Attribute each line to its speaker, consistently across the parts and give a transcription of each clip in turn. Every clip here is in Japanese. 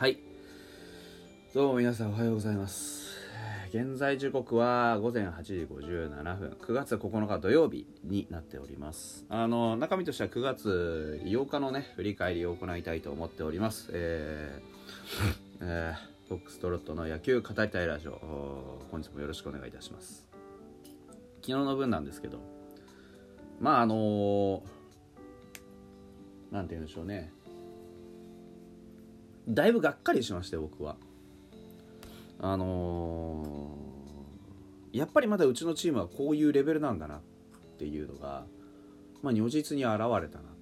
Speaker 1: はい。どうも皆さんおはようございます。現在時刻は午前8時57分。9月9日土曜日になっております。あの中身としては9月8日のね振り返りを行いたいと思っております。えー、えー、フォックストロットの野球語りたいラジオ。本日もよろしくお願いいたします。昨日の分なんですけど。まああのなんて言うんでしょうね。だいぶがっかりしましたよ僕は。あのー、やっぱりまだうちのチームはこういうレベルなんだなっていうのが、まあ、如実に現れたなっ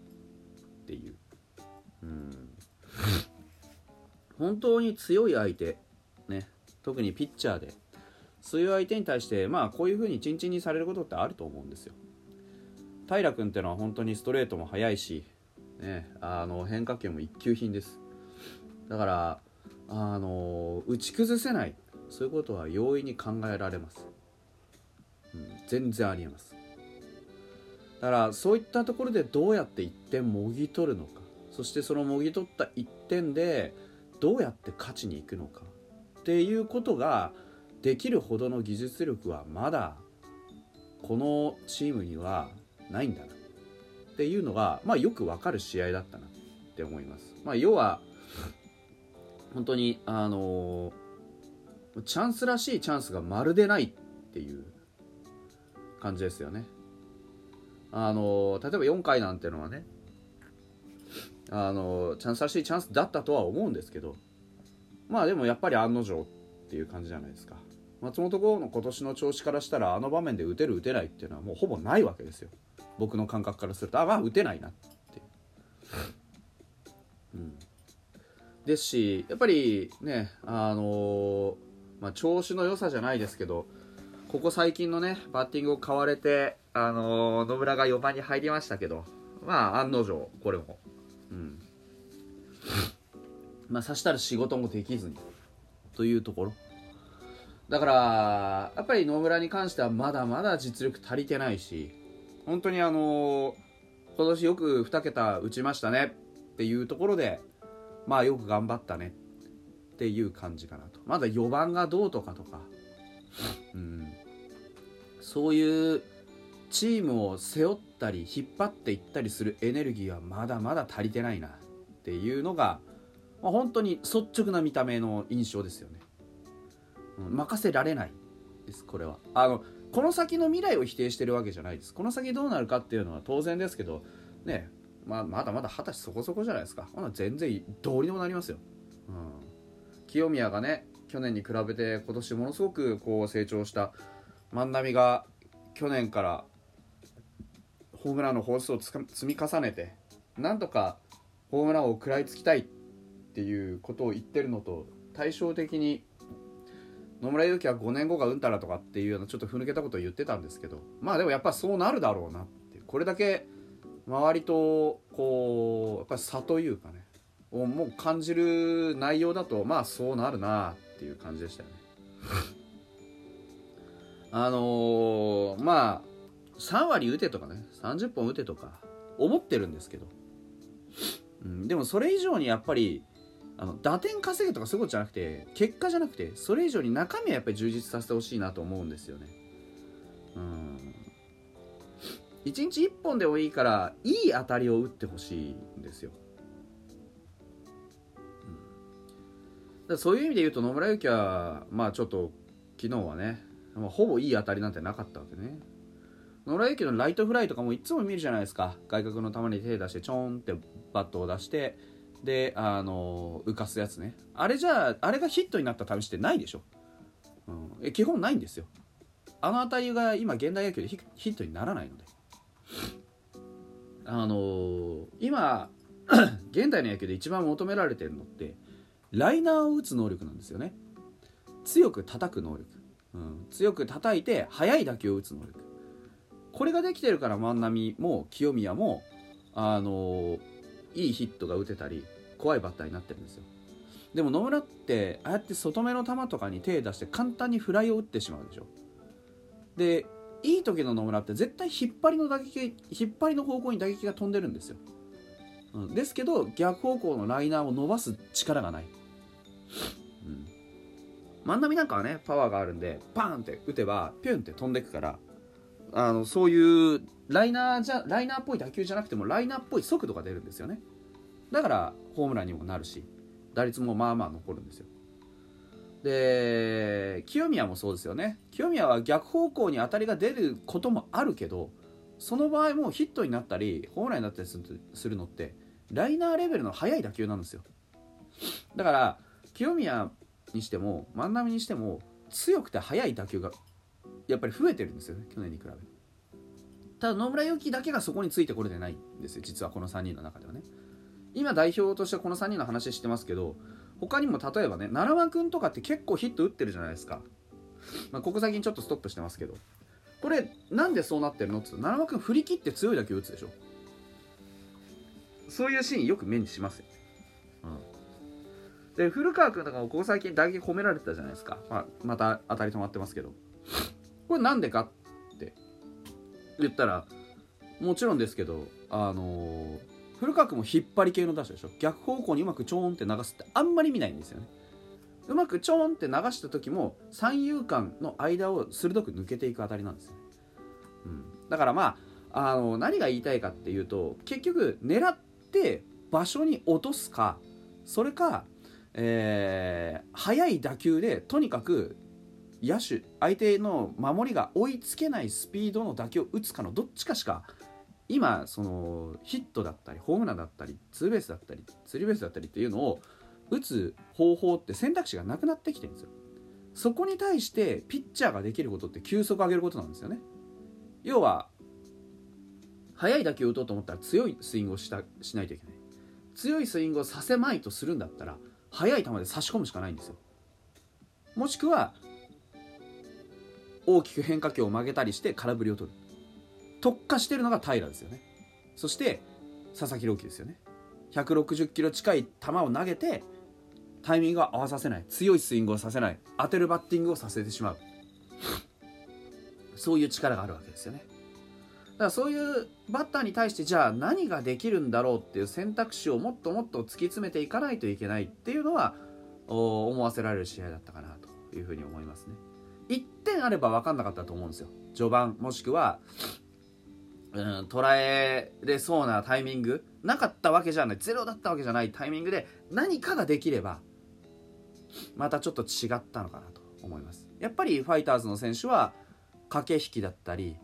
Speaker 1: ていう、うん、本当に強い相手、ね、特にピッチャーで。そうい相手に対して、まあ、こういうふうにチンチンにされることってあると思うんですよ。平君ってのは本当にストレートも速いし、ね、あの変化球も一級品です。だからあの打ち崩せない。そういうことは容易に考えられます、うん、全然ありえます。だからそういったところでどうやって1点もぎ取るのか。そしてそのもぎ取った1点でどうやって勝ちに行くのか。っていうことができるほどの技術力はまだこのチームにはないんだな。っていうのが、まあ、よくわかる試合だったなって思います。まあ、要は本当にあの、チャンスらしいチャンスがまるでないっていう感じですよね。あの、例えば4回なんてのはねあの、チャンスらしいチャンスだったとは思うんですけどまあでもやっぱり案の定っていう感じじゃないですか。松本剛の今年の調子からしたらあの場面で打てる打てないっていうのはもうほぼないわけですよ。僕の感覚からするとあまあ打てないなって。うん。ですしやっぱりねあのー、まあ、調子の良さじゃないですけどここ最近のねバッティングを買われて、あのー、野村が4番に入りましたけどまあ案の定これも。うん。まあさしたら仕事もできずにというところ。だからやっぱり野村に関してはまだまだ実力足りてないし本当にあのー、今年よく2桁打ちましたねっていうところでまあよく頑張ったね。っていう感じかなと。まだ4番がどうとかとか、うん、そういうチームを背負ったり引っ張っていったりするエネルギーはまだまだ足りてないな。っていうのが、まあ、本当に率直な見た目の印象ですよね、うん、任せられないですこれは。あのこの先の未来を否定してるわけじゃないです。この先どうなるかっていうのは当然ですけどね。まあ、まだまだ二十歳そこそこじゃないですか。ほな全然どうにもなりますよ、うん、清宮がね去年に比べて今年ものすごくこう成長した万波が去年からホームランの本数を積み重ねてなんとかホームランを食らいつきたいっていうことを言ってるのと対照的に野村祐希は5年後がうんたらとかっていうようなちょっとふぬけたことを言ってたんですけどまあでもやっぱそうなるだろうなって。これだけ周りとこうやっぱり差というかねをもう感じる内容だとまあそうなるなっていう感じでしたよね。あのー、まあ3割打てとかね30本打てとか思ってるんですけど、うん、でもそれ以上にやっぱりあの打点稼げとかそういうことじゃなくて結果じゃなくてそれ以上に中身はやっぱり充実させてほしいなと思うんですよね。うん。1日1本でもいいからいい当たりを打ってほしいんですよ、うん、そういう意味で言うと野村祐希はまあちょっと昨日はね、まあ、ほぼいい当たりなんてなかったわけね。野村祐希のライトフライとかもいつも見るじゃないですか。外角の球に手出してちょんってバットを出してであの浮かすやつね。あれじゃああれがヒットになった試しってないでしょ、うん、え基本ないんですよ。あの当たりが今現代野球でヒットにならないので。あのー、今 現代の野球で一番求められてるのってライナーを打つ能力なんですよね。強く叩く能力、うん、強く叩いて速い打球を打つ能力。これができてるから万波も清宮もあのー、いいヒットが打てたり怖いバッターになってるんですよ。でも野村ってああやって外目の球とかに手出して簡単にフライを打ってしまうでしょ。でいい時の野村って絶対引っ張りの打撃引っ張りの方向に打撃が飛んでるんですよ、うん、ですけど逆方向のライナーを伸ばす力がない、うん、万波なんかはねパワーがあるんでパーンって打てばピュンって飛んでくからあのそういうライナーじゃライナーっぽい打球じゃなくてもライナーっぽい速度が出るんですよね。だからホームランにもなるし打率もまあまあ残るんですよ。で清宮もそうですよね。清宮は逆方向に当たりが出ることもあるけどその場合もヒットになったりホームランになったりするのってライナーレベルの速い打球なんですよ。だから清宮にしても万波にしても強くて速い打球がやっぱり増えてるんですよね去年に比べ。ただ野村祐希だけがそこについてこれてないんですよ実はこの3人の中ではね。今代表としてこの3人の話してますけど他にも例えばね奈良間君とかって結構ヒット打ってるじゃないですか、まあ、ここ最近ちょっとストップしてますけど。これなんでそうなってるのって言うと奈良間君振り切って強い打球打つでしょ。そういうシーンよく目にしますよ、うん、で古川君とかもここ最近打撃褒められてたじゃないですか、まあ、また当たり止まってますけど。これなんでかって言ったらもちろんですけどあのー、古川君も引っ張り系の打者でしょ？逆方向にうまくちょーんって流すってあんまり見ないんですよね。うまくちょーんって流した時も三遊間の間を鋭く抜けていくあたりなんですよ、うん、だからまああの何が言いたいかっていうと結局狙って場所に落とすかそれか、えー、速い打球でとにかく野手相手の守りが追いつけないスピードの打球を打つかのどっちかしか今そのヒットだったりホームランだったりツーベースだったりスリーベースだったりっていうのを打つ方法って選択肢がなくなってきてるんですよ。そこに対してピッチャーができることって球速上げることなんですよね。要は速い打球を打とうと思ったら強いスイングをしたしないといけない。強いスイングをさせまいとするんだったら速い球で差し込むしかないんですよ。もしくは大きく変化球を曲げたりして空振りを取る。特化してるのが平ですよね。そして佐々木朗希ですよね。160キロ近い球を投げてタイミングを合わさせない。強いスイングをさせない。当てるバッティングをさせてしまう。そういう力があるわけですよね。だからそういうバッターに対してじゃあ何ができるんだろうっていう選択肢をもっともっと突き詰めていかないといけないっていうのは思わせられる試合だったかなというふうに思いますね。1点あれば分かんなかったと思うんですよ。序盤もしくはうん、捉えれそうなタイミング？なかったわけじゃない。ゼロだったわけじゃないタイミングで何かができればまたちょっと違ったのかなと思います。やっぱりファイターズの選手は駆け引きだったり、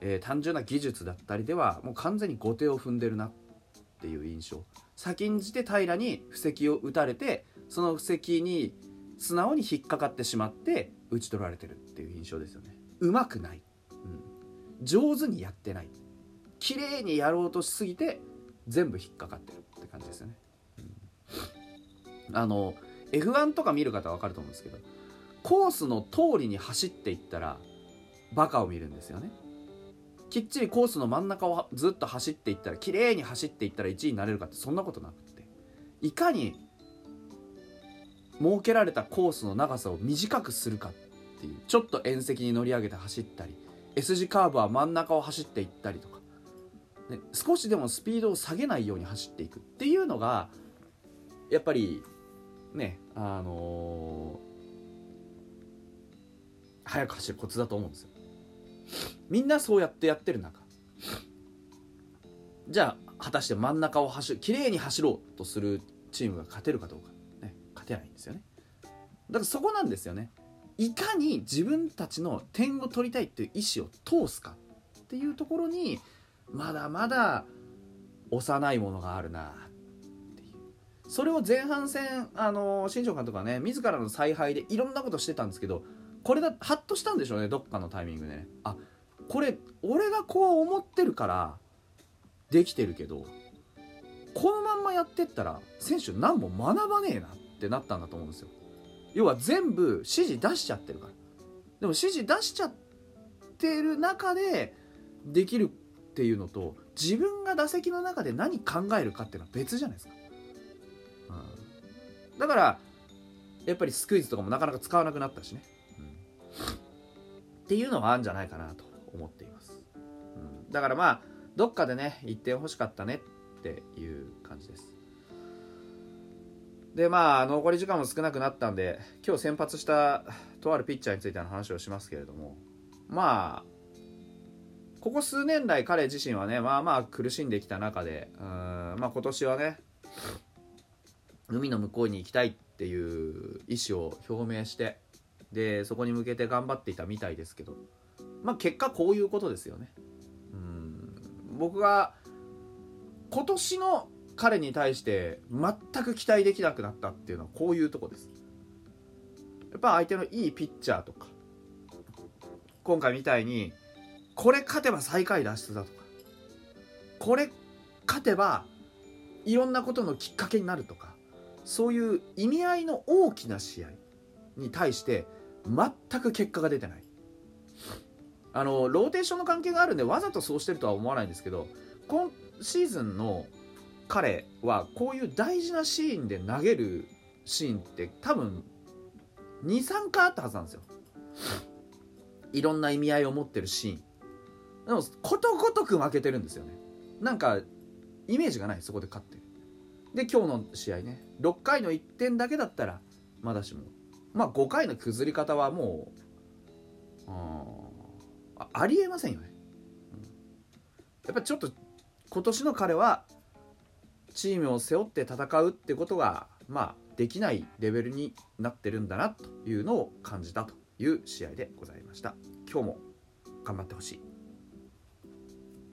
Speaker 1: えー、単純な技術だったりではもう完全に後手を踏んでるなっていう印象。先んじて平に布石を打たれてその布石に素直に引っかかってしまって打ち取られてるっていう印象ですよね。うまくない、上手にやってない。綺麗にやろうとしすぎて全部引っかかってるって感じですよね、うん、あの F1 とか見る方は分かると思うんですけどコースの通りに走っていったらバカを見るんですよね。きっちりコースの真ん中をずっと走っていったら綺麗に走っていったら1位になれるかってそんなことなくって。いかに設けられたコースの長さを短くするかっていうちょっと縁石に乗り上げて走ったり S 字カーブは真ん中を走っていったりとか。ね、少しでもスピードを下げないように走っていくっていうのがやっぱりねあのー、速く走るコツだと思うんですよ。みんなそうやってやってる中。じゃあ果たして真ん中を走る綺麗に走ろうとするチームが勝てるかどうか、ね、勝てないんですよね。だからそこなんですよね。いかに自分たちの点を取りたいっていう意思を通すかっていうところにまだまだ幼いものがあるなっていう。それを前半戦あの新庄監督はね自らの采配でいろんなことしてたんですけどこれだハッとしたんでしょうねどっかのタイミングでね。あこれ俺がこう思ってるからできてるけどこのまんまやってったら選手何も学ばねえなってなったんだと思うんですよ。要は全部指示出しちゃってるから。でも指示出しちゃってる中でできるっていうのと自分が打席の中で何考えるかっていうのは別じゃないですか、うん、だからやっぱりスクイズとかもなかなか使わなくなったしね、うん、っていうのはあるんじゃないかなと思っています、うん、だからまあどっかでね1点欲しかったねっていう感じです。でまあ残り時間も少なくなったんで今日先発したとあるピッチャーについての話をしますけれどもまあここ数年来彼自身はねまあまあ苦しんできた中でうんまあ今年はね海の向こうに行きたいっていう意思を表明してでそこに向けて頑張っていたみたいですけどまあ結果こういうことですよね。うん僕が今年の彼に対して全く期待できなくなったっていうのはこういうとこです。やっぱ相手のいいピッチャーとか今回みたいにこれ勝てば最下位脱出だとかこれ勝てばいろんなことのきっかけになるとかそういう意味合いの大きな試合に対して全く結果が出てない。あのローテーションの関係があるんでわざとそうしてるとは思わないんですけど今シーズンの彼はこういう大事なシーンで投げるシーンって多分23回あったはずなんですよ。いろんな意味合いを持ってるシーン。でもことごとく負けてるんですよね。なんかイメージがないそこで勝って。るで今日の試合ね。6回の1点だけだったらまだしも。まあ5回の崩り方はもうあありえませんよね、うん、やっぱちょっと今年の彼はチームを背負って戦うってことがまあできないレベルになってるんだなというのを感じたという試合でございました。今日も頑張ってほしい。